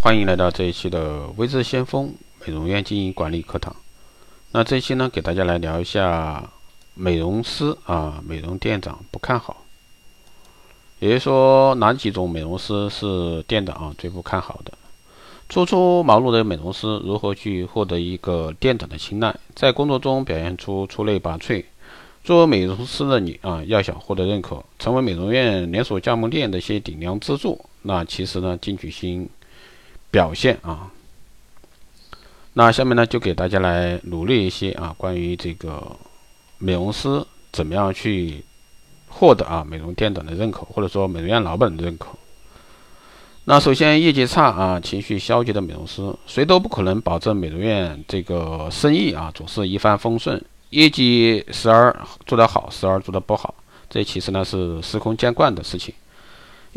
欢迎来到这一期的微智先锋美容院经营管理课堂。那这一期呢，给大家来聊一下美容师啊，美容店长不看好，也就是说哪几种美容师是店长啊最不看好的？初出茅庐的美容师如何去获得一个店长的青睐，在工作中表现出出类拔萃？作为美容师的你啊，要想获得认可，成为美容院连锁加盟店的一些顶梁支柱，那其实呢，进取心表现啊。那下面呢，就给大家来努力一些啊，关于这个美容师怎么样去获得啊美容店长的认可，或者说美容院老板的认可。那首先，业绩差啊，情绪消极的美容师，谁都不可能保证美容院这个生意啊总是一帆风顺。业绩时而做得好，时而做得不好，这其实呢是司空见惯的事情。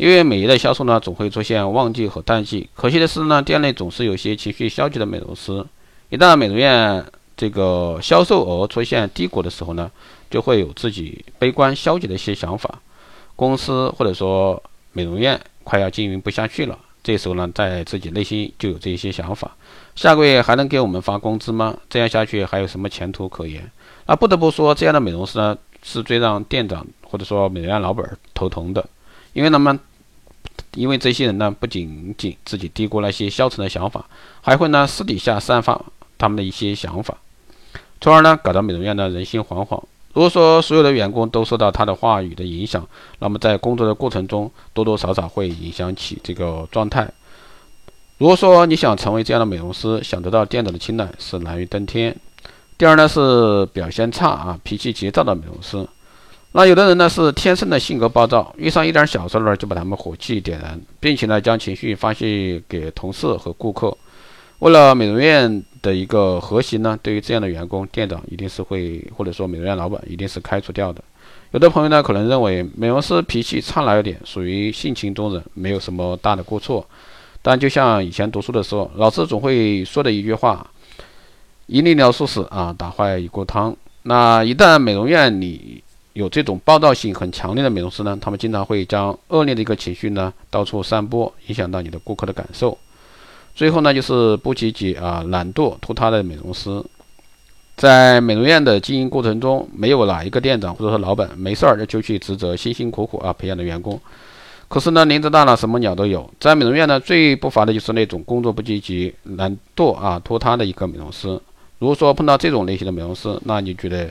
因为每一的销售呢总会出现旺季和淡季，可惜的是呢，店内总是有些情绪消极的美容师。一旦美容院这个销售额出现低谷的时候呢，就会有自己悲观消极的一些想法。公司或者说美容院快要经营不下去了，这时候呢，在自己内心就有这些想法：下个月还能给我们发工资吗？这样下去还有什么前途可言？啊，不得不说，这样的美容师呢，是最让店长或者说美容院老板头疼的，因为他们，因为这些人呢，不仅仅自己低估那些消沉的想法，还会呢私底下散发他们的一些想法，从而呢搞得美容院呢人心惶惶。如果说所有的员工都受到他的话语的影响，那么在工作的过程中多多少少会影响起这个状态。如果说你想成为这样的美容师，想得到店长的青睐，是难于登天。第二呢是表现差啊，脾气急躁的美容师。那有的人呢是天生的性格暴躁，遇上一点小事儿就把他们火气点燃，并且呢将情绪发泄给同事和顾客。为了美容院的一个和谐呢，对于这样的员工，店长一定是会或者说美容院老板一定是开除掉的。有的朋友呢可能认为美容师脾气差了一点，属于性情中人，没有什么大的过错。但就像以前读书的时候，老师总会说的一句话。一粒尿素死啊，打坏一锅汤。那一旦美容院里有这种暴躁性很强烈的美容师呢，他们经常会将恶劣的一个情绪呢到处散播，影响到你的顾客的感受。最后呢，就是不积极啊、懒惰、拖沓的美容师。在美容院的经营过程中，没有哪一个店长或者说老板没事儿就去指责辛辛苦苦啊培养的员工。可是呢，年纪大了，什么鸟都有。在美容院呢，最不乏的就是那种工作不积极、懒惰啊、拖沓的一个美容师。如果说碰到这种类型的美容师，那你觉得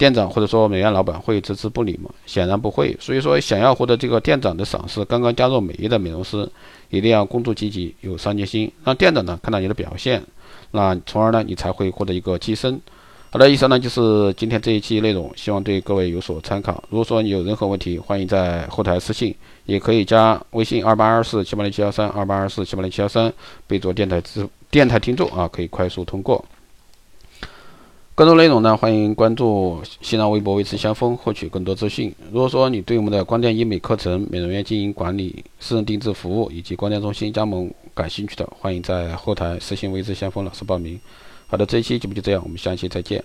店长或者说美院老板会置之不理吗？显然不会。所以说，想要获得这个店长的赏识，刚刚加入美业的美容师一定要工作积极、有上进心，让店长呢看到你的表现，那从而呢你才会获得一个提升。好的，以上呢就是今天这一期内容，希望对各位有所参考。如果说你有任何问题，欢迎在后台私信，也可以加微信二八二四七八零七幺三二八二四七八零七幺三，备注电台之电台听众啊，可以快速通过。更多内容呢，欢迎关注新浪微博“维持先锋”获取更多资讯。如果说你对我们的光电医美课程、美容院经营管理、私人定制服务以及光电中心加盟感兴趣的，欢迎在后台私信“维持先锋”老师报名。好的，这一期节目就这样，我们下期再见。